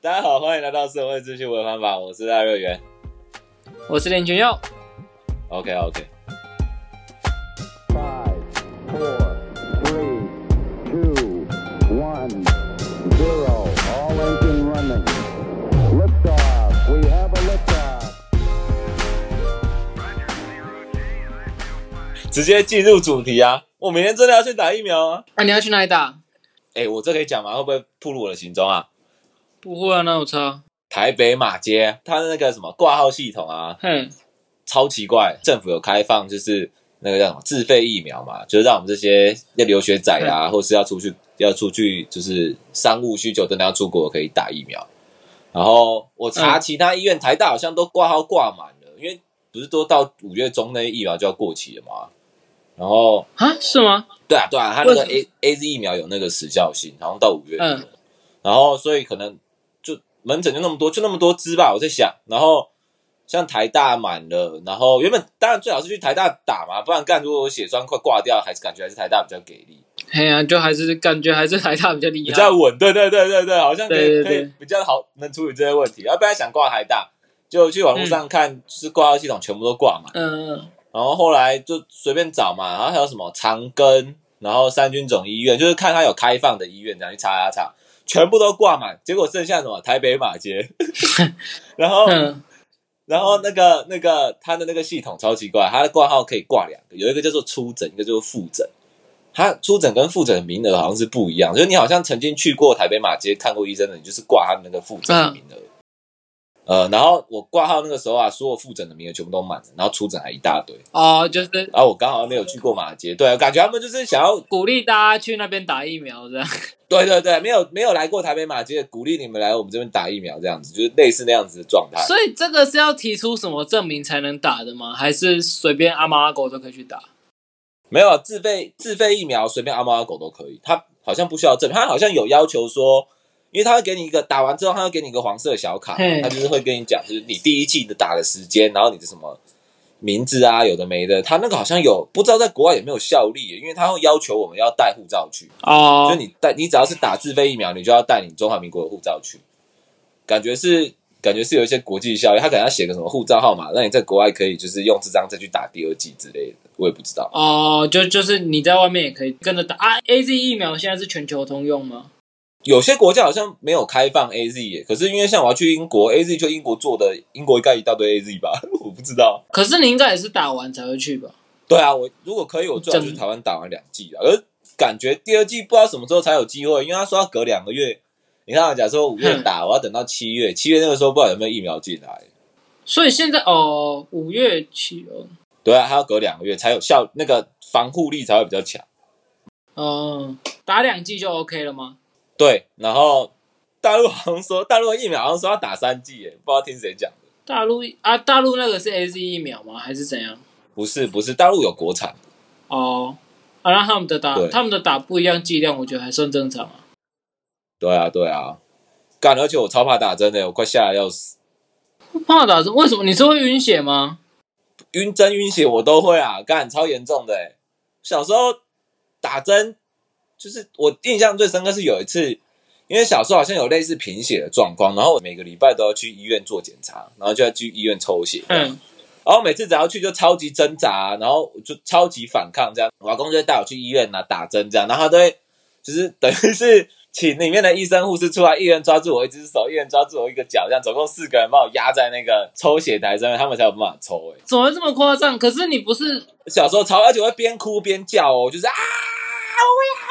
大家好，欢迎来到社会资讯文方法，我是大热源。我是林群佑。OK OK，Five, four, three, two, one, zero. All engine running. Liftoff. We have a liftoff. 直接进入主题啊！我明天真的要去打疫苗啊！啊，你要去哪里打？哎、我这可以讲吗？会不会暴露我的行踪啊？不会啊，那有差。台北马街，它的那个什么挂号系统啊，哼，超奇怪。政府有开放，就是那个叫什么自费疫苗嘛，就是让我们这些要留学仔啊，或是要出去要出去就是商务需求真的要出国可以打疫苗。然后我查嗯其他医院，台大好像都挂号挂满了，因为不是都到五月中那些疫苗就要过期了嘛。然后啊，是吗？对啊对啊，它那个 A A Z 疫苗有那个时效性，好像到五月底然后所以可能就门诊就那么多，就那么多支吧，我在想。然后像台大满了，然后原本当然最好是去台大打嘛，不然干如果我血栓快挂掉，还是感觉还是台大比较给力，哎呀、啊，就还是感觉还是台大比较厉害。比较稳。对对对对对，好像可以对对对可以比较好能处理这些问题。要不然想挂台大，就去网络上看，就是挂号系统全部都挂嘛。嗯嗯然后后来就随便找嘛，然后还有什么长庚，然后三军总医院，就是看他有开放的医院，这样去查查查，全部都挂满。结果剩下什么台北马街，然后嗯，然后那个那个他的那个系统超奇怪，他的挂号可以挂两个，有一个叫做初诊，一个叫做复诊。他初诊跟复诊的名额好像是不一样，就是你好像曾经去过台北马街看过医生的，你就是挂他的那个复诊的名额。呃，然后我挂号那个时候啊，所有复诊的名额全部都满了，然后出诊还一大堆。哦，就是然后我刚好没有去过马街，对，感觉他们就是想要，鼓励大家去那边打疫苗，这样。对对对，没有没有来过台北马街，鼓励你们来我们这边打疫苗，这样子就是类似那样子的状态。所以这个是要提出什么证明才能打的吗？还是随便阿猫阿狗都可以去打？没有自费自费疫苗，随便阿猫阿狗都可以。他好像不需要证明，他好像有要求说，因为他会给你一个打完之后，他会给你一个黄色小卡，他就是会跟你讲，就是你第一季的打的时间，然后你的什么名字啊，有的没的，他那个好像有不知道在国外有没有效力，因为他会要求我们要带护照去。哦就，你带你只要是打自费疫苗，你就要带你中华民国的护照去，感觉是感觉是有一些国际效益，他可能要写个什么护照号码，让你在国外可以就是用这张再去打第二季之类的，我也不知道。哦，就就是你在外面也可以跟着打啊。A Z 疫苗现在是全球通用吗？有些国家好像没有开放 A Z 耶，可是因为像我要去英国，A Z 就英国做的，英国应该一大堆 A Z 吧，我不知道。可是你应该也是打完才会去吧？对啊，我如果可以，我最好去台湾打完两季啊，而感觉第二季不知道什么时候才有机会，因为他说要隔两个月。你看，假如说五月打，我要等到七月，七月那个时候不知道有没有疫苗进来。所以现在哦，五月起哦，对啊，还要隔两个月才有效，那个防护力才会比较强。哦，打两剂就 OK 了吗？对，然后大陆好像说，大陆的疫苗好像说要打三剂，耶，不知道听谁讲的。大陆啊，大陆那个是 A Z 疫苗吗？还是怎样？不是不是，大陆有国产，哦，啊，那他们的打他们的打不一样剂量，我觉得还算正常啊。对啊对啊，干，而且我超怕打针的，我快吓得要死，怕打针？为什么？你是会晕血吗？晕针晕血我都会啊，干超严重的欸。小时候打针，就是我印象最深刻是有一次，因为小时候好像有类似贫血的状况，然后我每个礼拜都要去医院做检查，然后就要去医院抽血，嗯，然后每次只要去就超级挣扎，然后就超级反抗这样。我老公就会带我去医院啊打针这样，然后他都会就是 等于是请里面的医生护士出来，一人抓住我一只手，一人抓住我一个脚，这样总共四个人把我压在那个抽血台上面，他们才有办法抽、欸。怎么会这么夸张？可是你不是，小时候超，而且会边哭边叫哦，就是啊，我不要不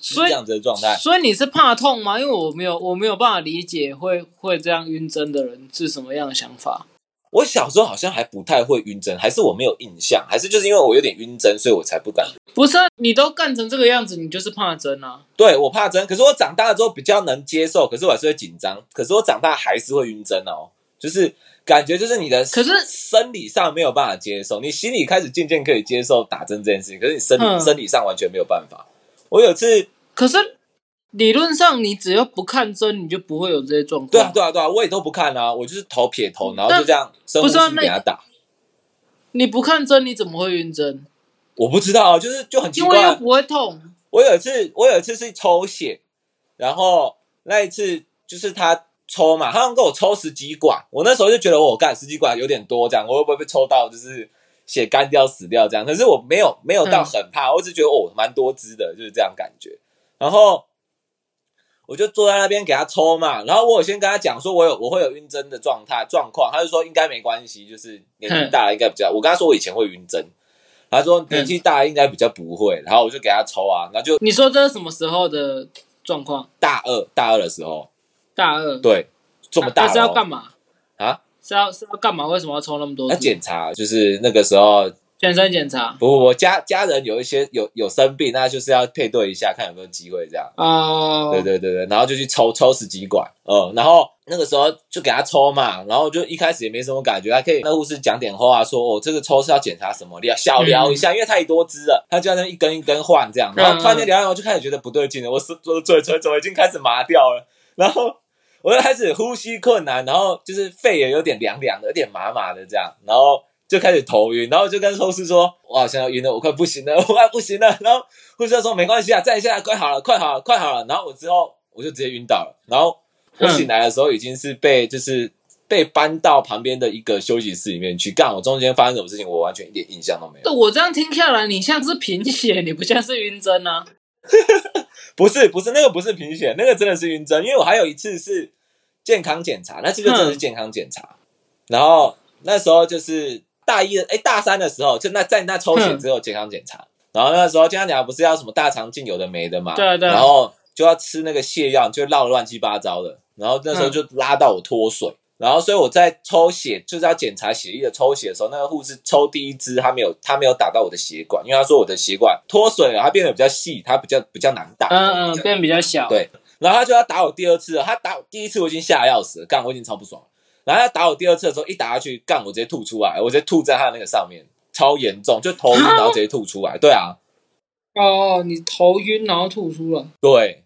所以这样子的状态。所以你是怕痛吗？因为我没有，我没有办法理解会会这样晕针的人是什么样的想法。我小时候好像还不太会晕针，还是我没有印象，还是就是因为我有点晕针，所以我才不敢不是啊，你都干成这个样子，你就是怕针啊。对我怕针，可是我长大了之后比较能接受，可是我还是会紧张。可是我长大还是会晕针哦，就是感觉就是你的，可是生理上没有办法接受，你心里开始渐渐可以接受打针这件事情，可是你生理、嗯生理上完全没有办法。我有次，可是理论上，你只要不看针，你就不会有这些状况。对啊对啊对啊，我也都不看啊，我就是头撇头，然后就这样深呼吸给他打。你不看针，你怎么会晕针？我不知道啊，就是就很奇怪啊。因为又不会痛。我有一次，我有一次是抽血，然后那一次就是他抽嘛，他们跟我抽十几管，我那时候就觉得我干十几管有点多，这样我会不会被抽到就是血干掉死掉这样？可是我没有没有到很怕，我只觉得哦蛮多汁的，就是这样感觉。然后我就坐在那边给他抽嘛，然后我有先跟他讲说我有我会有晕针的状态状况，他就说应该没关系，就是年纪大了应该比较。我跟他说我以前会晕针，他说年纪大了应该比较不会，然后我就给他抽啊，然后就你说这是什么时候的状况？大二大二的时候，大二，对，这么大那是要干嘛？啊？是要是要干嘛？为什么要抽那么多要？检查，就是那个时候全身检查不不不，家家人有一些有有生病，那就是要配对一下，看有没有机会这样。哦，对对对对，然后就去抽抽十几管，嗯，然后那个时候就给他抽嘛，然后就一开始也没什么感觉，还可以那护士讲点话说，哦，这个抽是要检查什么，聊小聊一下，因为太多支了，他就在那一根一根换这样，然后突然间聊一聊，我就开始觉得不对劲了，我是我的嘴唇怎么已经开始麻掉了，然后我就开始呼吸困难，然后就是肺也有点凉凉的，有点麻麻的这样，然后就开始头晕，然后就跟护士说，我好像要晕了，我快不行了，我快不行了，然后护士说没关系啊，再一下，快好了，快好了，快好了，然后我之后我就直接晕倒了，然后我醒来的时候已经是被就是被搬到旁边的一个休息室里面去，干我中间发生什么事情，我完全一点印象都没有。我这样听下来，你像是贫血，你不像是晕针啊。不是不是那个不是贫血，那个真的是晕针，因为我还有一次是健康检查，那次就真的是健康检查，然后那时候就是大一的哎大三的时候，就那在那抽血之后健康检查，然后那时候健康检查不是要什么大肠镜有的没的嘛，对啊对。啊然后就要吃那个泻药，就闹得乱七八糟的，然后那时候就拉到我脱水。然后，所以我在抽血，就是要检查血液的抽血的时候，那个护士抽第一支，他没有，他没有打到我的血管，因为他说我的血管脱水了，它变得比较细，它比较比较难打。嗯嗯，变比较小。对然后他就要打我第二次了，他打我第一次我已经吓得要死了，干我已经超不爽了。然后他打我第二次的时候，一打下去，干我直接吐出来，我直接吐在他的那个上面，超严重，就头晕，然后直接吐出来。对啊，哦，你头晕然后吐出来。对，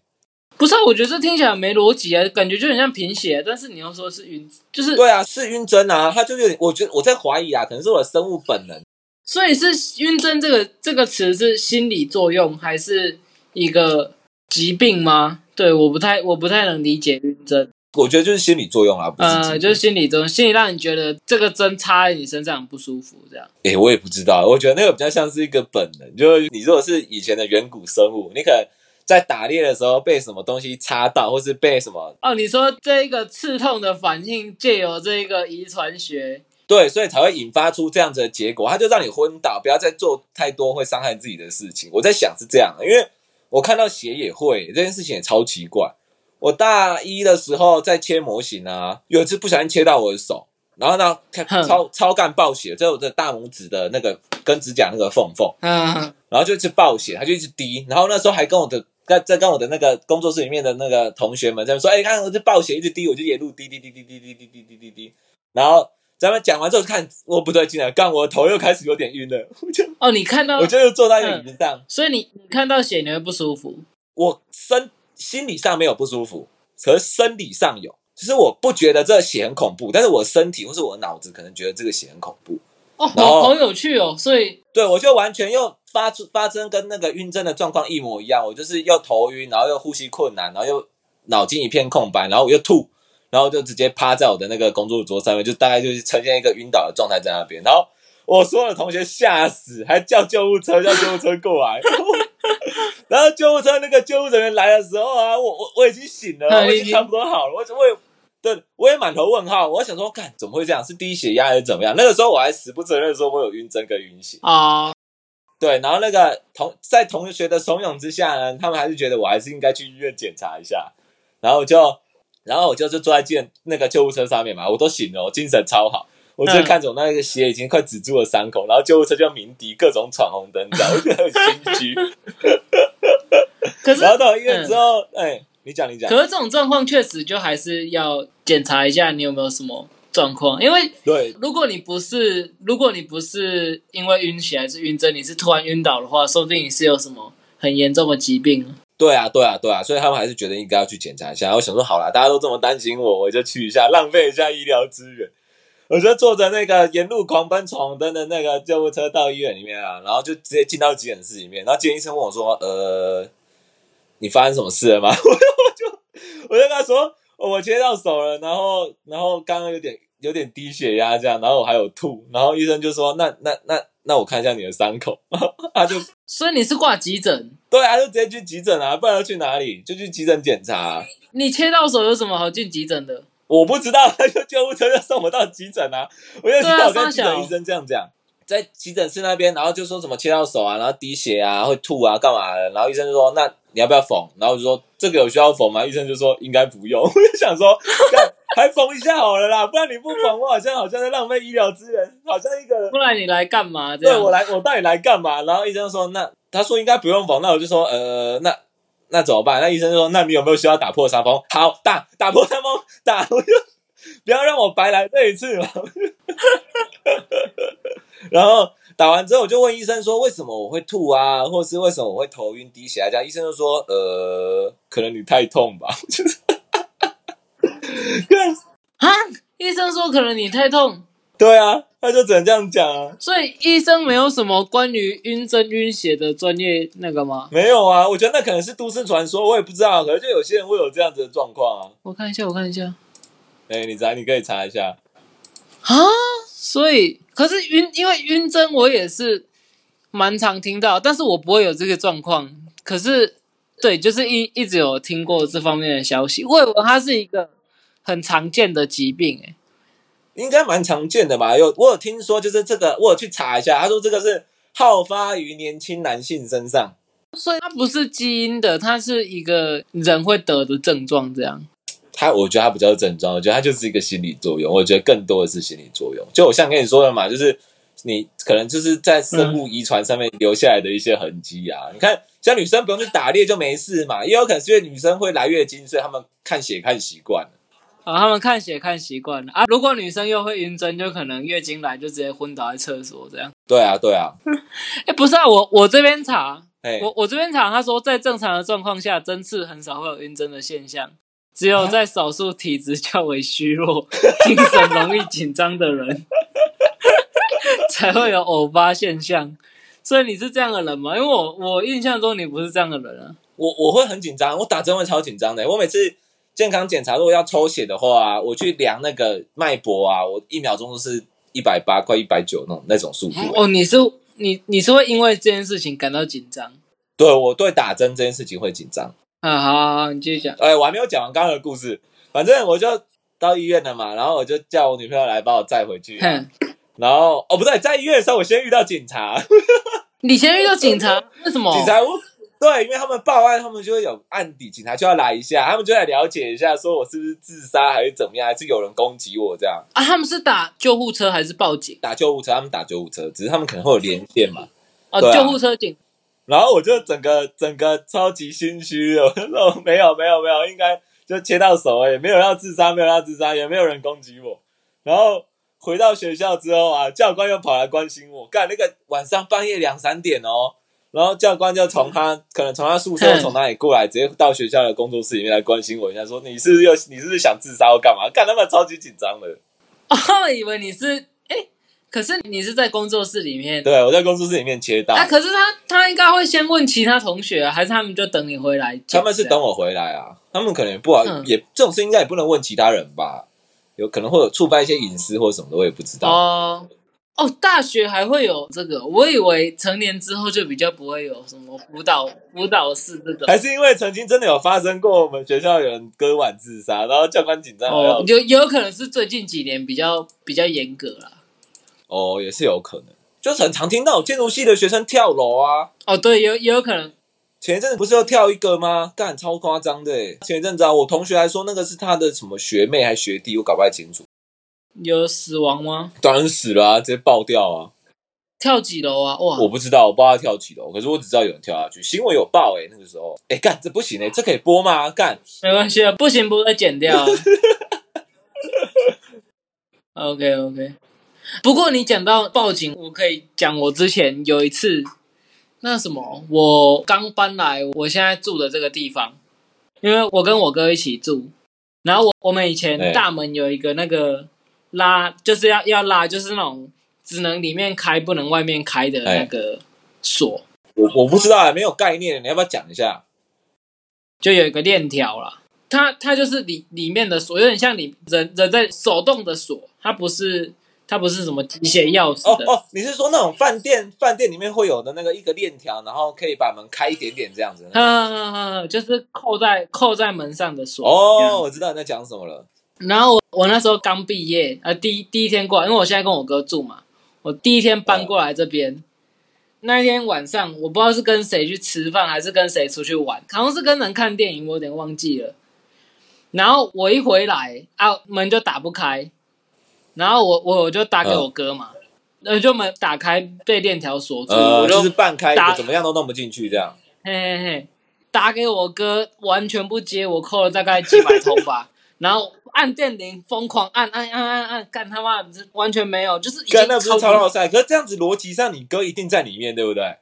不是、啊，我觉得这听起来没逻辑啊，感觉就很像贫血，但是你要说是晕，就是对啊，是晕针啊，他就有点，我觉得我在怀疑啊，可能是我的生物本能。所以是晕针这个这个词是心理作用还是一个疾病吗？对，我不太我不太能理解晕针。我觉得就是心理作用啊，不是呃，就是心理作用，心理让你觉得这个针插在你身上很不舒服，这样。诶、我也不知道，我觉得那个比较像是一个本能，就是你如果是以前的远古生物，你可能在打猎的时候被什么东西插到，或是被什么哦，你说这一个刺痛的反应借由这一个遗传学，对，所以才会引发出这样子的结果，他就让你昏倒，不要再做太多会伤害自己的事情。我在想是这样的，因为我看到血也会这件事情也超奇怪。我大一的时候在切模型啊，有一次不小心切到我的手，然后呢，超超干爆血，在我的大拇指的那个跟指甲那个缝缝，嗯，然后就一直爆血，他就一直滴，然后那时候还跟我的在在跟我的那个工作室里面的那个同学们在说，哎、看我这暴血一直滴，我就沿路滴滴滴滴滴滴滴滴滴滴滴，然后咱们讲完之后看我不对劲了，干我的头又开始有点晕了，我就哦，你看到我，就又坐在那个椅子上，所以你你看到血你会不舒服，我身心理上没有不舒服，可是生理上有，就是我不觉得这个血很恐怖，但是我身体或是我脑子可能觉得这个血很恐怖，哦，好好有趣哦，所以对，我就完全又发出发生跟那个晕针的状况一模一样，我就是又头晕，然后又呼吸困难，然后又脑筋一片空白，然后我又吐，然后就直接趴在我的那个工作桌上面，就大概就是呈现一个晕倒的状态在那边，然后我所有的同学吓死，还叫救护车，叫救护车过来。然后救护车那个救护人员来的时候啊，我我我已经醒了，我已经差不多好了，我我也对我也满头问号，我想说，看怎么会这样？是低血压还是怎么样？那个时候我还死不承认说我有晕针跟晕血。啊、对，然后那个同在同学的怂恿之下呢，他们还是觉得我还是应该去医院检查一下，然后我就，然后我就是坐在健那个救护车上面嘛，我都醒了，我精神超好，我就嗯。看着我那个血已经快止住了伤口，然后救护车就鸣笛，各种闯红灯，这样我觉得很心虚。可是。然后到医院之后，哎、你讲你讲，可是这种状况确实就还是要检查一下你有没有什么状况，因为对如果你不是如果你不是因为晕血还是晕针，你是突然晕倒的话，说不定你是有什么很严重的疾病。对啊，对啊，对啊，所以他们还是觉得应该要去检查一下。我想说，好啦，大家都这么担心我，我就去一下，浪费一下医疗资源。我就坐着那个沿路狂奔闯红灯的那个救护车到医院里面啊，然后就直接进到急诊室里面，然后急诊医生问我说：“呃，你发生什么事了吗？”我就我就跟他说：“ 我切到手了，然后然后刚刚有点有点低血压这样，然后我还有吐，然后医生就说那那那那我看一下你的伤口，他就 所以你是挂急诊？对啊，就直接去急诊啊，不然要去哪里？就去急诊检查啊、你切到手有什么好进急诊的？我不知道，就救护车就送我到急诊啊！我就听对啊到跟急诊医生这样讲，在急诊室那边，然后就说什么切到手啊，然后滴血啊，会吐啊，干嘛的？然后医生就说：“那你要不要缝？”然后我就说：“这个有需要缝吗？”医生就说：“应该不用。”我就想说，干还缝一下好了啦，不然你不缝，我好像好像在浪费医疗资源，好像一个不然你来干嘛？对我来，我到底来干嘛？然后医生说：“那他说应该不用缝。”那我就说：“呃，那那怎么办？”那医生就说：“那你有没有需要打破伤风？”好，打打破伤风，打，我就 不要让我白来这一次嘛。然后打完之后，我就问医生说：“为什么我会吐啊？或是为什么我会头晕、低血压？”这样医生就说：“呃，可能你太痛吧。”就是，看，啊？医生说可能你太痛，对啊，他就只能这样讲啊。所以医生没有什么关于晕针晕血的专业那个吗？没有啊，我觉得那可能是都市传说，我也不知道。可能就有些人会有这样子的状况啊。我看一下，我看一下哎、你查，你可以查一下。啊。所以，可是晕，因为晕针我也是蛮常听到，但是我不会有这个状况。可是，对，就是一一直有听过这方面的消息，我以为它是一个很常见的疾病、欸，应该蛮常见的吧？有我有听说，就是这个，我有去查一下，他说这个是好发于年轻男性身上。所以它不是基因的，它是一个人会得的症状，这样。他我觉得他不叫症状，我觉得他就是一个心理作用。我觉得更多的是心理作用。就我像跟你说的嘛，就是你可能就是在生物遗传上面留下来的一些痕迹啊。你看，像女生不用去打猎就没事嘛，也有可能是因为女生会来月经，所以他们看血看习惯了。啊，他们看血看习惯了啊。如果女生又会晕针，就可能月经来就直接昏倒在厕所这样。对啊，对啊，哎，不是啊，我我这边查，哎，我我这边查，他说在正常的状况下，针刺很少会有晕针的现象，只有在少数体质较为虚弱、精神容易紧张的人 才会有偶发现象。所以你是这样的人吗？因为我我印象中你不是这样的人啊。我我会很紧张，我打针会超紧张的。我每次健康检查如果要抽血的话，我去量那个脉搏啊，我一秒钟都是一百八，快一百九那种那种速度、欸。哦，你是你你是会因为这件事情感到紧张对我对打针这件事情会紧张。啊？好好好，你继续讲。哎，我还没有讲完刚刚的故事，反正我就到医院了嘛，然后我就叫我女朋友来把我载回去然后哦不对，在医院的时候我先遇到警察，你先遇到警察，为什么？警察我对，因为他们报案，他们就会有案底，警察就要来一下，他们就来了解一下，说我是不是自杀还是怎么样，还是有人攻击我这样。啊，他们是打救护车还是报警？打救护车，他们打救护车，只是他们可能会有连线嘛。哦，啊救护车警。然后我就整个整个超级心虚的，我说没有没有没有，应该就切到手而已，没有要自杀，没有要自杀，也没有人攻击我。然后回到学校之后啊，教官又跑来关心我，干那个晚上半夜两三点哦，然后教官就从他可能从他宿舍从哪里过来，直接到学校的工作室里面来关心我一下，说你是不是又你是不是想自杀或干嘛？干他们超级紧张的。哦，以为你是哎，可是你是在工作室里面。对我在工作室里面切到，啊，可是他他应该会先问其他同学啊，还是他们就等你回来？他们是等我回来啊，他们可能也不好，嗯也这种事应该也不能问其他人吧，有可能会有触犯一些隐私或什么的，我也不知道。哦哦，大学还会有这个，我以为成年之后就比较不会有什么辅导辅导室这种。还是因为曾经真的有发生过，我们学校有人割腕自杀，然后教官紧张哦，有有可能是最近几年比较比较严格啦。哦，也是有可能，就是很常听到建筑系的学生跳楼啊。哦，对，有也有可能前一阵子不是要跳一个吗？干超夸张的！前一阵子啊，我同学还说那个是他的什么学妹还学弟，我搞不太清楚。有死亡吗？当然死了啊，直接爆掉啊！跳几楼啊？哇，我不知道，我不知道他跳几楼，可是我只知道有人跳下去，新闻有报哎、那个时候，哎、干这不行哎、这可以播吗？干没关系啊，不行不会剪掉、啊。OK OK，不过你讲到报警，我可以讲我之前有一次，那什么，我刚搬来我现在住的这个地方，因为我跟我哥一起住，然后我我们以前大门有一个那个拉，就是要要拉，就是那种只能里面开不能外面开的那个锁，我我不知道啊，没有概念，你要不要讲一下？就有一个链条啦。它它就是里里面的锁，有点像你人人在手动的锁，它不是它不是什么机械钥匙的。哦哦，你是说那种饭店饭店里面会有的那个一个链条，然后可以把门开一点点这样子？嗯，就是扣在扣在门上的锁。哦，我知道你在讲什么了。然后我我那时候刚毕业，呃，第一第一天过来，因为我现在跟我哥住嘛，我第一天搬过来这边。那一天晚上，我不知道是跟谁去吃饭，还是跟谁出去玩，好像是跟人看电影，我有点忘记了。然后我一回来啊，门就打不开，然后我我我就打给我哥嘛，呃、就门打开被链条锁住，呃，我就是半开怎么样都弄不进去这样。嘿嘿嘿，打给我哥，完全不接，我扣了大概几百通吧，然后按电铃，疯狂按按按按按，干他妈的完全没有，就是干那不是超超绕赛？可是这样子逻辑上，你哥一定在里面，对不对？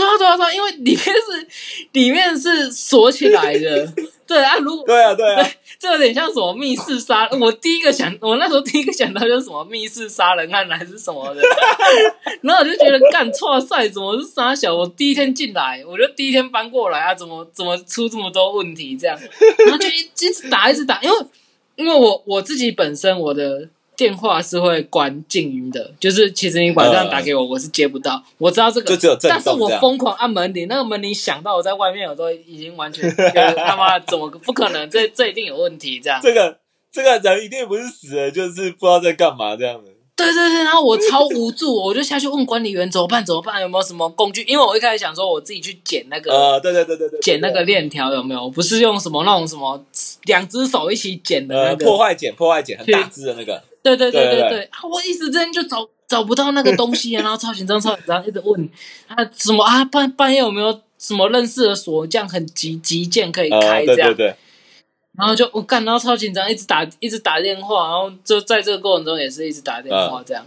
对啊对啊对啊，因为里面是里面是锁起来的，对啊，如果对啊，对啊。这有点像什么密室杀，我第一个想，我那时候第一个想到就是什么密室杀人案还是什么的，然后我就觉得干错赛怎么是杀小？我第一天进来，我就第一天搬过来啊，怎么怎么出这么多问题这样，然后就一 一直打一直打，因为因为我我自己本身我的电话是会关静音的，就是其实你晚上打给我，我是接不到，我知道这个，就只有震动但是我疯狂按门铃，那个门铃响到我在外面，我都已经完全他妈怎么不可能，这这一定有问题，这样。这个这个人一定不是死了，就是不知道在干嘛这样的。对对对，然后我超无助，我就下去问管理员怎么办怎么办，有没有什么工具？因为我一开始想说我自己去剪那个、呃，对对对对对，剪那个链条有没有？不是用什么那种什么两只手一起剪的那呃个。破坏剪破坏剪很大只的那个，对对对对对啊我一时之间就找找不到那个东西啊，然后超紧张超紧张，一直问啊什么啊半半夜有没有什么认识的锁，匠很急急件可以呃开这样。对对对，然后就我干，然后超紧张，一直打一直打电话，然后就在这个过程中也是一直打电话这样，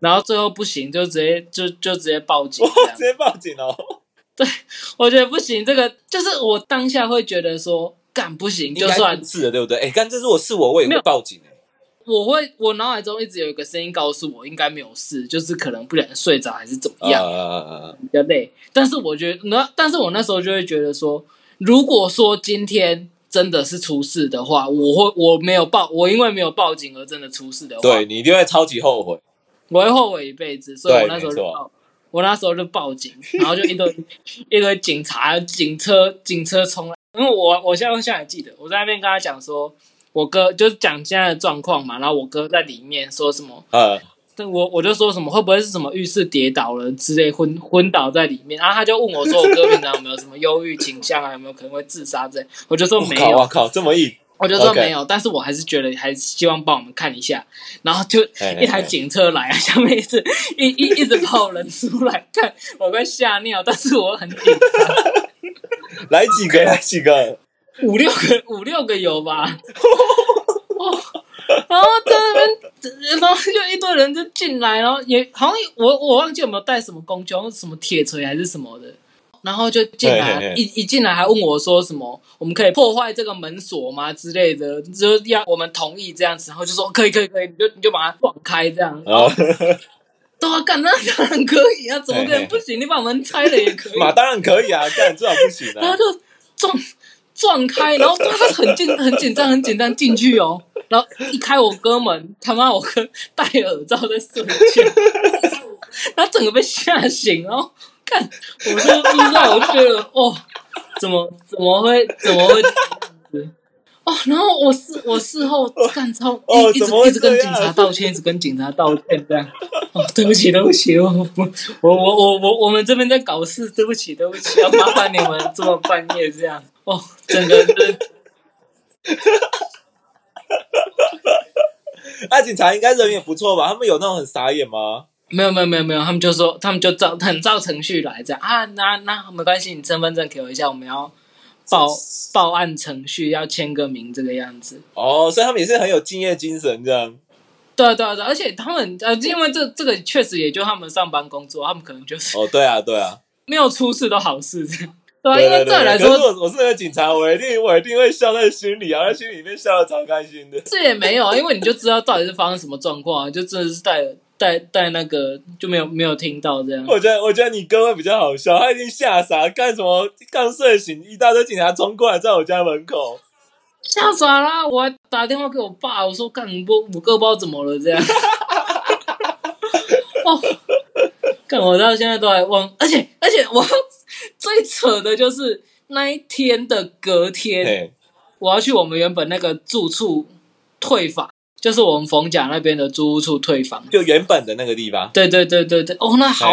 然后最后不行，就直接就就直接报警直。接报警哦。对我觉得不行，这个就是我当下会觉得说干不行，就算是的，对不对？哎，干这如果是我，我也会报警哎。我会我脑海中一直有一个声音告诉我应该没有事，就是可能不小心睡着还是怎么样，呃，比较累。但是我觉得那，但是我那时候就会觉得说，如果说今天真的是出事的话，我会我没有报，我因为没有报警而真的出事的话，对你一定会超级后悔。我会后悔一辈子，所以我那时候就报，我那时候就报警，然后就一堆 一堆警察、警车、警车冲来，因为我我现在现在还记得，我在那边跟他讲说，我哥就是讲现在的状况嘛，然后我哥在里面说什么，呃，但我我就说什么会不会是什么浴室跌倒了之类昏昏倒在里面，然后他就问我说我哥平常有没有什么忧郁倾向啊，有没有可能会自杀之类，我就说没有我，靠，这么硬，我就说没有，但是我还是觉得还是希望帮我们看一下，然后就一台警车来啊，下面一直一一一直跑人出来看，我快吓尿，但是我很紧张，来几个，来几个，五六个五六个有吧，哦，然后在那边，然后就一堆人就进来，然后也好像我我忘记有没有带什么工具，什么铁锤还是什么的。然后就进来，嘿嘿嘿一一进来还问我说什么，我们可以破坏这个门锁吗之类的，就是要我们同意这样子，然后就说可以可以可以，你就你就把它撞开这样。然后对啊，干那当然可以啊，怎么可能不行？你把门拆了也可以。嘛当然可以啊，干最好不行啊。然后就撞撞开，然后他很紧很紧张很紧张进去哦，然后一开我哥门，他妈我哥戴耳罩在睡觉，然后整个被吓醒，然后看我就不知道，我就觉得哦，怎么怎么会怎么会？哦，然后我事我事后干超一一直一直跟警察道歉，一直跟警察道歉这样。哦，对不起，对不起，我我我我我我们这边在搞事，对不起，对不起，要麻烦你们这么半夜这样。哦，整个是 那警察应该人也不错吧？他们有那种很傻眼吗？没有没有没有没有，他们就说他们就照很照程序来这样啊，那那没关系，你身份证给我一下，我们要报报案程序，要签个名这个样子。哦，所以他们也是很有敬业精神这样。对啊对啊对啊，而且他们呃，因为这这个确实也就他们上班工作，他们可能就是哦，对啊，对啊，没有出事都好事这样。对啊，因为。这来说可是我我是那个警察，我一定 我一定会笑在心里啊，在心里面笑的超开心的。这也没有，啊因为你就知道到底是发生什么状况啊，就真的是带带带那个就没有没有听到这样。我觉得我觉得你哥会比较好笑，他一定吓傻，干什么刚睡醒，一大堆警察冲过来在我家门口。吓傻啦！我还打电话给我爸，我说干我我哥不知道怎么了这样。哦，干我到现在都还忘，而且而且我最扯的就是那一天的隔天，我要去我们原本那个住处退房，就是我们逢甲那边的租屋处退房。就原本的那个地方，对对对对对，哦，那好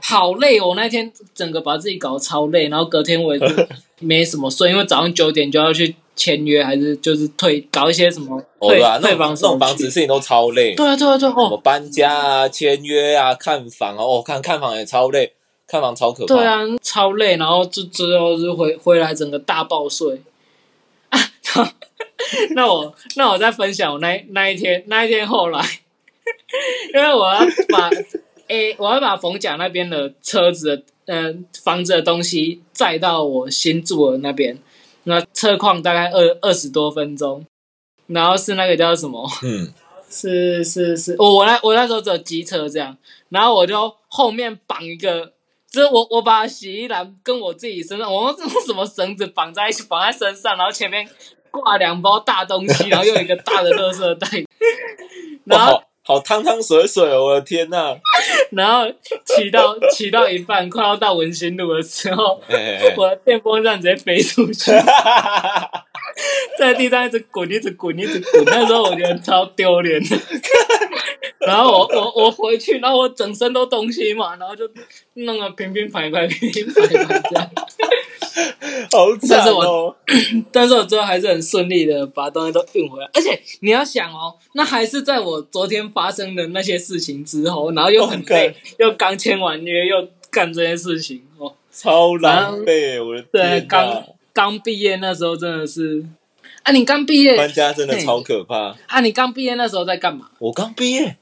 好累哦，我那天整个把自己搞得超累，然后隔天我也是 没什么睡，因为早上九点就要去签约，还是就是退搞一些什么对啊，退房那种房子事情都超累，对啊对啊对啊什么哦，搬家啊、签约啊、看房啊，哦，看看房也超累，看房超可怕。对，啊，超累，然后就最后就回回来整个大爆睡啊。那我那我再分享我那那一天那一天后来，因为我要把诶、我要把冯甲那边的车子的呃房子的东西载到我新住的那边，那车况大概二二十多分钟，然后是那个叫什么？嗯，是 是是，我我那我那时候只有机车这样，然后我就后面绑一个，就是我我把洗衣篮跟我自己身上，我用什么绳子绑在一起，绑在身上，然后前面挂两包大东西，然后又一个大的垃圾袋，然后好好汤汤水水哦，我的天呐！然后骑到骑到一半，快要到文心路的时候，我的电风扇直接飞出去，在地上一直滚，一直滚，一直滚。那时候我觉得超丢脸的。然后我我我回去，然后我整身都东西嘛，然后就弄个平平排排，平平排排这样。好惨但是哦！但是我最后还是很顺利的把东西都运回来。而且你要想哦，那还是在我昨天发生的那些事情之后，然后又很累又刚签完约，又干这些事情哦。超狼狈，我的对，天刚！刚毕业那时候真的是，啊，你刚毕业搬家真的超可怕。啊，你刚毕业那时候在干嘛？我刚毕业，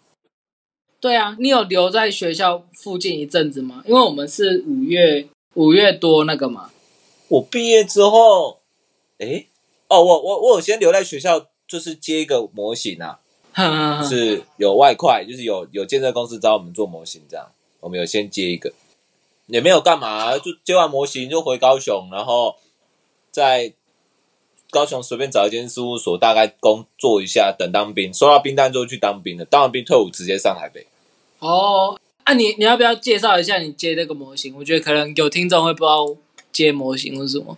对啊，你有留在学校附近一阵子吗？因为我们是五月五月多那个嘛，我毕业之后，诶，哦，我我我有先留在学校，就是接一个模型啊，是有外快，就是有有建设公司找我们做模型，这样我们有先接一个，也没有干嘛，就接完模型就回高雄，然后在高雄随便找一间事务所，大概工作一下，等当兵，收到兵单之后去当兵的，当完兵退伍直接上台北。哦，啊你，你要不要介绍一下你接那个模型？我觉得可能有听众会不知道接模型是什么。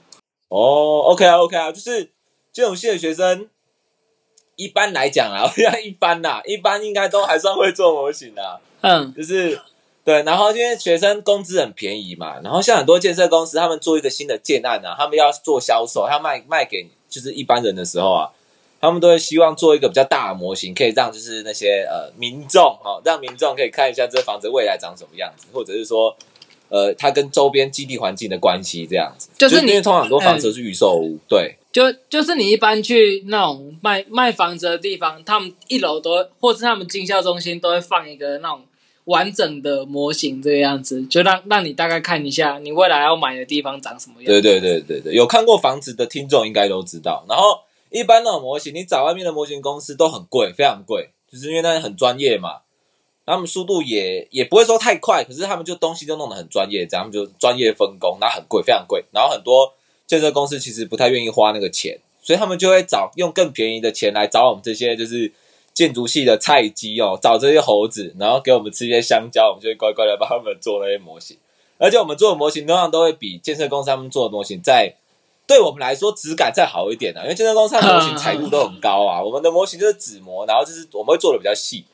哦，OK 啊，OK 啊，就是这种系的学生，一般来讲啊，一般啦，一般应该都还算会做模型的，嗯就是对。然后因为学生工资很便宜嘛，然后像很多建设公司，他们做一个新的建案啊，他们要做销售，要卖卖给就是一般人的时候啊，他们都会希望做一个比较大的模型，可以让就是那些呃民众哦，让民众可以看一下这房子未来长什么样子，或者是说。呃，它跟周边基地环境的关系这样子，就是你因为通常很多房子都是预售屋，对，就就是你一般去那种卖卖房子的地方，他们一楼都，或是他们经销中心都会放一个那种完整的模型，这个样子，就让让你大概看一下你未来要买的地方长什么样。对对对对对，有看过房子的听众应该都知道。然后一般那种模型，你找外面的模型公司都很贵，非常贵，就是因为那很专业嘛。他们速度也也不会说太快，可是他们就东西就弄得很专业，这样他们就专业分工，那很贵，非常贵。然后很多建设公司其实不太愿意花那个钱，所以他们就会找用更便宜的钱来找我们这些就是建筑系的菜鸡哦，找这些猴子，然后给我们吃一些香蕉，我们就会乖乖的帮他们做那些模型。而且我们做的模型通常都会比建设公司他们做的模型在对我们来说质感再好一点啊，因为建设公司它的模型材度都很高啊，我们的模型就是纸模，然后就是我们会做的比较细，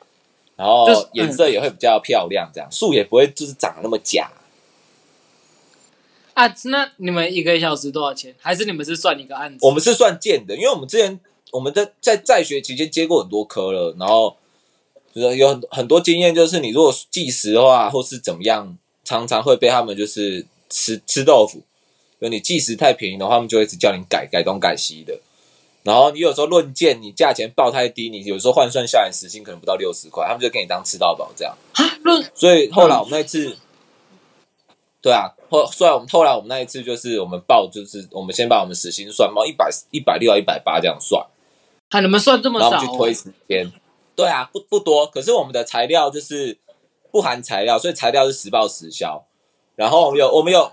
然后颜色也会比较漂亮，这样树也不会就是长得那么假。啊，那你们一个小时多少钱？还是你们是算一个案子？我们是算件的，因为我们之前我们在在在学期间接过很多科了，然后就是有很很多经验，就是你如果计时的话，或是怎么样，常常会被他们就是吃吃豆腐。就你计时太便宜的话，他们就会一直叫你改改东改西的。然后你有时候论件，你价钱报太低，你有时候换算下来时薪可能不到六十块，他们就给你当吃到饱这样。啊，论所以后来我们那一次，对啊，后虽然我们后来我们那一次就是我们报，就是我们先把我们时薪算报一百一百六到一百八这样算，啊，你们算这么少、哦然后我们去推？时间。对啊，不不多，可是我们的材料就是不含材料，所以材料是实报实销。然后我们有我们有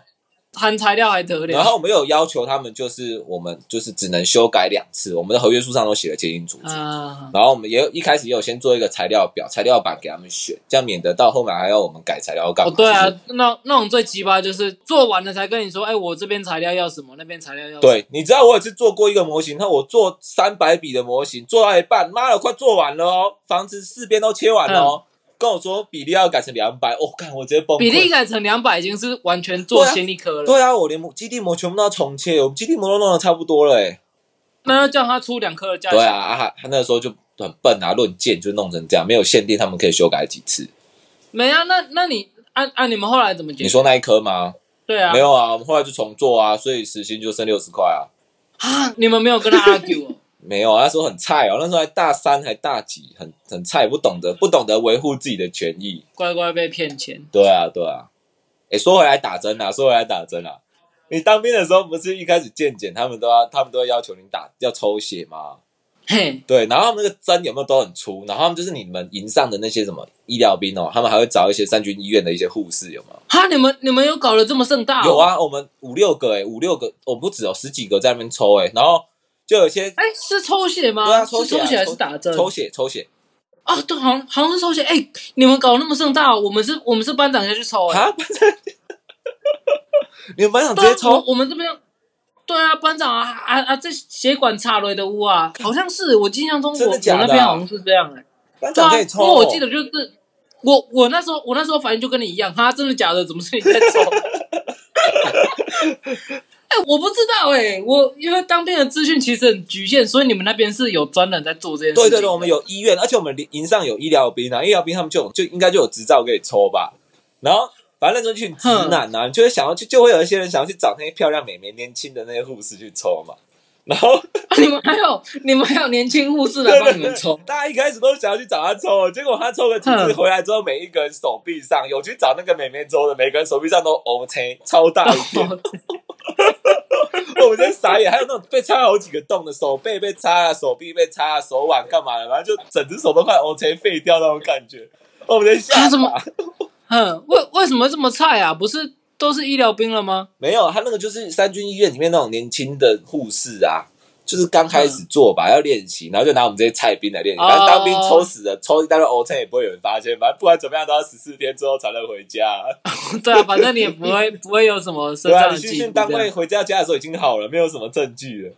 含材料还得了？然后我们有要求他们，就是我们就是只能修改两次，我们的合约书上都写了清清楚楚。啊，然后我们也有一开始也有先做一个材料表、材料板给他们选，这样免得到后面还要我们改材料干嘛？哦对啊，那那种最鸡巴就是做完了才跟你说，哎，我这边材料要什么，那边材料要什么。对，你知道我有次做过一个模型，那我做三百笔的模型，做到一半，妈的，快做完了哦，房子四边都切完了哦，跟我说比例要改成两百，我、看我直接崩比例改成两百已经是完全做对啊先例科了，对啊，我连基地膜全部都要重切，我们基地膜都弄得差不多了哎。那要叫他出两颗的价钱。对啊，啊他他那个时候就很笨啊，论件就弄成这样，没有限定他们可以修改几次。没啊，那那你按按你们后来怎么解决？你说那一颗吗？对啊，没有啊，我们后来就重做啊，所以时薪就剩六十块啊。啊，你们没有跟他 argue 哦。没有啊，那时候很菜哦，那时候还大三还大几，很很菜，不懂得不懂得维护自己的权益。乖乖被骗钱。对啊，对啊。哎，说回来打针啊，说回来打针啊。你当兵的时候不是一开始健检，他们都要他们都要要求你打要抽血吗？嘿，对，然后他们那个针有没有都很粗，然后他们就是你们营上的那些什么医疗兵哦，他们还会找一些三军医院的一些护士，有没有？哈，你们你们有搞得这么盛大、哦？有。啊，我们五六个哎、五六个，我、不止哦，十几个在那边抽哎、然后就有些哎，是抽血吗？对啊，抽血、啊、是抽血还是打针？抽血，抽血啊，对，好像好像是抽血。哎，你们搞那么盛大、哦，我们是我们是班长下去抽哎。啊！班长，你们班长直接抽我我们这边。对啊，班长啊啊啊！这血管插雷的屋啊，好像是我印象中我我那边好像是这样哎、班长可以抽、因为我记得就是我我那时候我那时候反应就跟你一样，哈，真的假的？怎么是你在抽？哎、我不知道哎、我因为当兵的资讯其实很局限，所以你们那边是有专人在做这件事情。对对对，我们有医院，而且我们营上有医疗兵啊，医疗兵他们就就应该就有执照可以抽吧。然后反正那时候一群直男啊，就会想要去，就会有一些人想要去找那些漂亮美眉、年轻的那些护士去抽嘛。然后啊你们还有你们还有年轻护士来帮你们抽，大家一开始都想要去找他抽，结果他抽了几次回来之后，每一个人手臂上有去找那个美眉抽的，每个人手臂上都 O K 超大一片，我们真傻眼。还有那种被插好几个洞的，手背被插啊，手臂被插啊，手腕干嘛的，反正就整只手都快 O K 废掉那种感觉。我们在吓他怎么？嗯，为为什么这么菜啊？不是都是医疗兵了吗？没有，他那个就是三军医院里面那种年轻的护士啊，就是刚开始做吧，要练习，然后就拿我们这些菜兵来练习。哦反正当兵抽死了，抽一大堆 O K 也不会有人发现，反正不管怎么样都要十四天之后才能回家。对啊，反正你也不会 不会有什么身对啊，你上的记录训训单位。回家家的时候已经好了，没有什么证据了。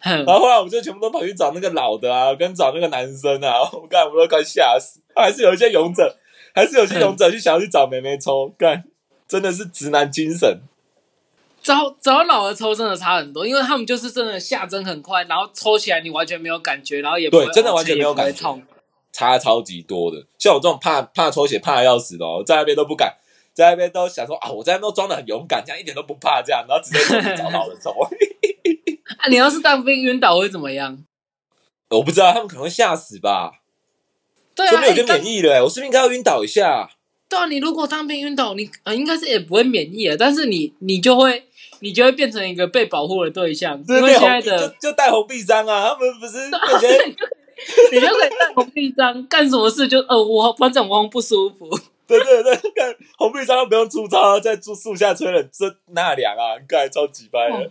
然后后来我们就全部都跑去找那个老的啊，跟找那个男生啊，我干我们都快吓死。还是有一些勇者，还是有些勇者去想要去找妹妹抽，干真的是直男精神。找找老的抽真的差很多，因为他们就是真的下针很快，然后抽起来你完全没有感觉，然后也不对真的完全没有感觉痛。差超级多的。像我这种怕怕抽血怕的要死的哦，在那边都不敢，在那边都想说啊，我在那边都装的很勇敢，这样一点都不怕，这样，然后直接找老的抽。啊，你要是当兵晕倒会怎么样？我不知道他们可能会吓死吧，对就哎当免疫了、欸，我是不是应该要晕倒一下？对啊，你如果当兵晕倒，你呃应该是也不会免疫的，但是你你就会你就会变成一个被保护的对象，因为现在的就就带红臂章啊，他们不是那些你就可以戴红臂章，干什么事就呃我反正我不舒服，对对对，看红臂章都不用出招，在树树下吹冷这纳凉啊，干超级掰的。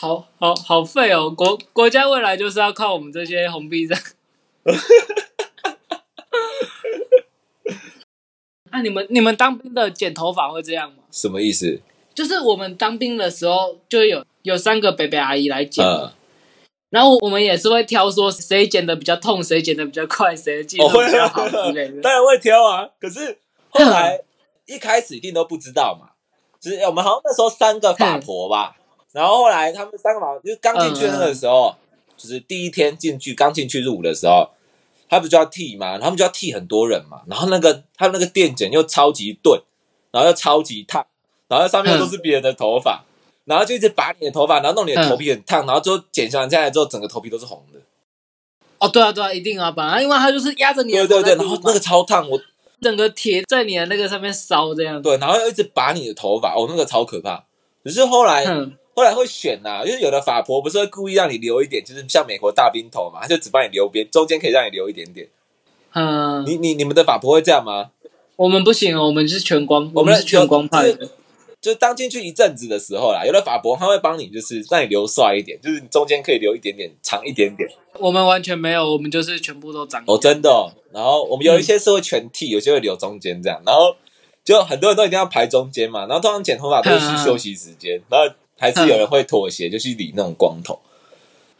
好好好废哦！国国家未来就是要靠我们这些红臂章。啊，你们你们当兵的剪头发会这样吗？什么意思？就是我们当兵的时候，就有有三个北北阿姨来剪，嗯，然后我们也是会挑说谁剪的比较痛，谁剪的比较快，谁的技术比较好之类的。当然会挑啊。可是后来一开始一定都不知道嘛，就是我们好像那时候三个法婆吧，然后后来他们三个法就是刚进去的那个时候，就是第一天进去刚进去入伍的时候，他不就要剃嘛，他们就要剃很多人嘛，然后那个他那个电剪又超级钝，然后又超级烫，然后上面都是别人的头发。然后就一直拔你的头发，然后弄你的头皮很烫，然后最后剪下来之后，整个头皮都是红的。哦，对啊，对啊，一定啊，本来因为他就是压着你的对对对，然后那个超烫，我整个铁在你的那个上面烧这样。对，然后又一直拔你的头发，哦，那个超可怕。只是后来嗯，后来会选呐、因为有的法婆不是会故意让你留一点，就是像美国大兵头嘛，他就只帮你留边，中间可以让你留一点点。嗯，你你你们的法婆会这样吗？我们不行哦，我们是全光，我们们是全光派的。就当进去一阵子的时候啦，有的法博他会帮你，就是让你留帅一点，就是你中间可以留一点点长一点点。我们完全没有，我们就是全部都长。哦，真的、哦。然后我们有一些是会全剃，有些会留中间这样。然后就很多人都一定要排中间嘛。然后通常剪头发都是休息时间，然后还是有人会妥协，就去理那种光头。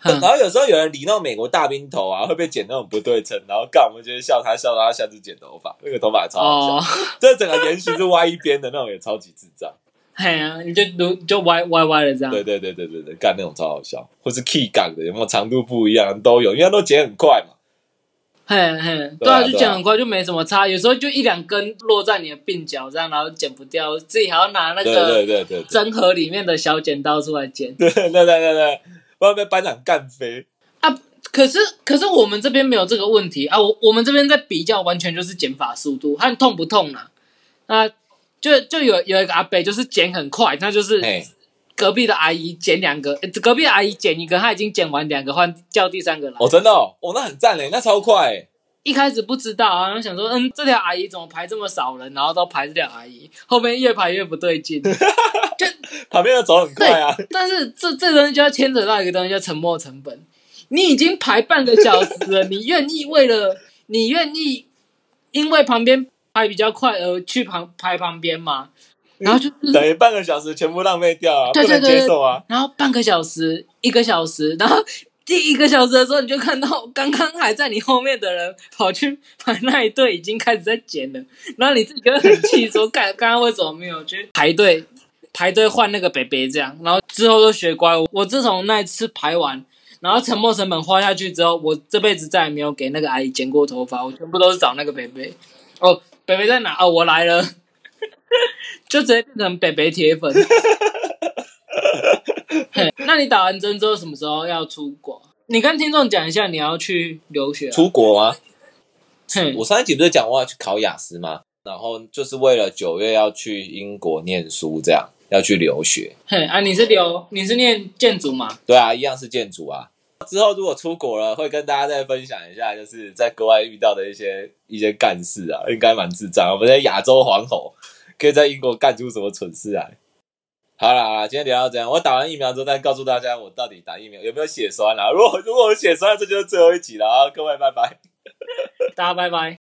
然后有时候有人理那种美国大兵头啊，会被剪那种不对称，然后干我们就会笑他，笑到他下次剪头发，那个头发也超好笑。哦，这整个延续是歪一边的那种，也超级智障。哎呀，你就撸就歪歪歪的这样。对对对对对对，干那种超好笑，或是 key 杠的，有没有长度不一样都有，因为它都剪很快嘛。嘿嘿，对啊，就剪很快，就没什么差。有时候就一两根落在你的鬓角这样，然后剪不掉，自己还要拿那个对对对针盒里面的小剪刀出来剪。对对对对对，不然被班长干飞啊。可是可是我们这边没有这个问题啊，我我们这边在比较，完全就是剪法速度和痛不痛啊、啊。就就有有一个阿伯就是剪很快，他就是哎，隔壁的阿姨剪两个，呃隔壁的阿姨剪一个，她已经剪完两个，换叫第三个来。哦，真的哦，哦，那很赞嘞，那超快欸。一开始不知道啊，然后想说，嗯，这条阿姨怎么排这么少人，然后都排这条阿姨，后面越排越不对劲。就旁边的走很快啊。但是这这东西就要牵扯到一个东西叫沉没成本。你已经排半个小时了，你愿意为了你愿意因为旁边排比较快而去旁排旁边吗？然后就是 等于半个小时全部浪费掉啊，对不能对对接受啊。然后半个小时、一个小时，然后第一个小时的时候，你就看到刚刚还在你后面的人跑去排那一队，已经开始在剪了，然后你自己就会很气，说：“ 干，刚刚为什么没有去排队排队换那个北北这样？”然后之后都学乖，我自从那一次排完。然后沉没成本花下去之后，我这辈子再也没有给那个阿姨剪过头发，我全部都是找那个北北。哦，北北在哪？哦，我来了，就直接变成北北铁粉。那你打完针之后什么时候要出国？你跟听众讲一下你要去留学、啊。出国吗？我上一集不是讲我要去考雅思吗？然后就是为了九月要去英国念书，这样要去留学。嘿啊，你是留你是念建筑吗？对啊，一样是建筑啊。之后如果出国了，会跟大家再分享一下，就是在国外遇到的一些一些干事啊，应该蛮智障。我们在亚洲皇后可以在英国干出什么蠢事来？好了，今天聊到这样。我打完疫苗之后，再告诉大家我到底打疫苗有没有血栓啦。如果如果我血栓，这就是最后一集了啊！各位拜拜。大家拜拜。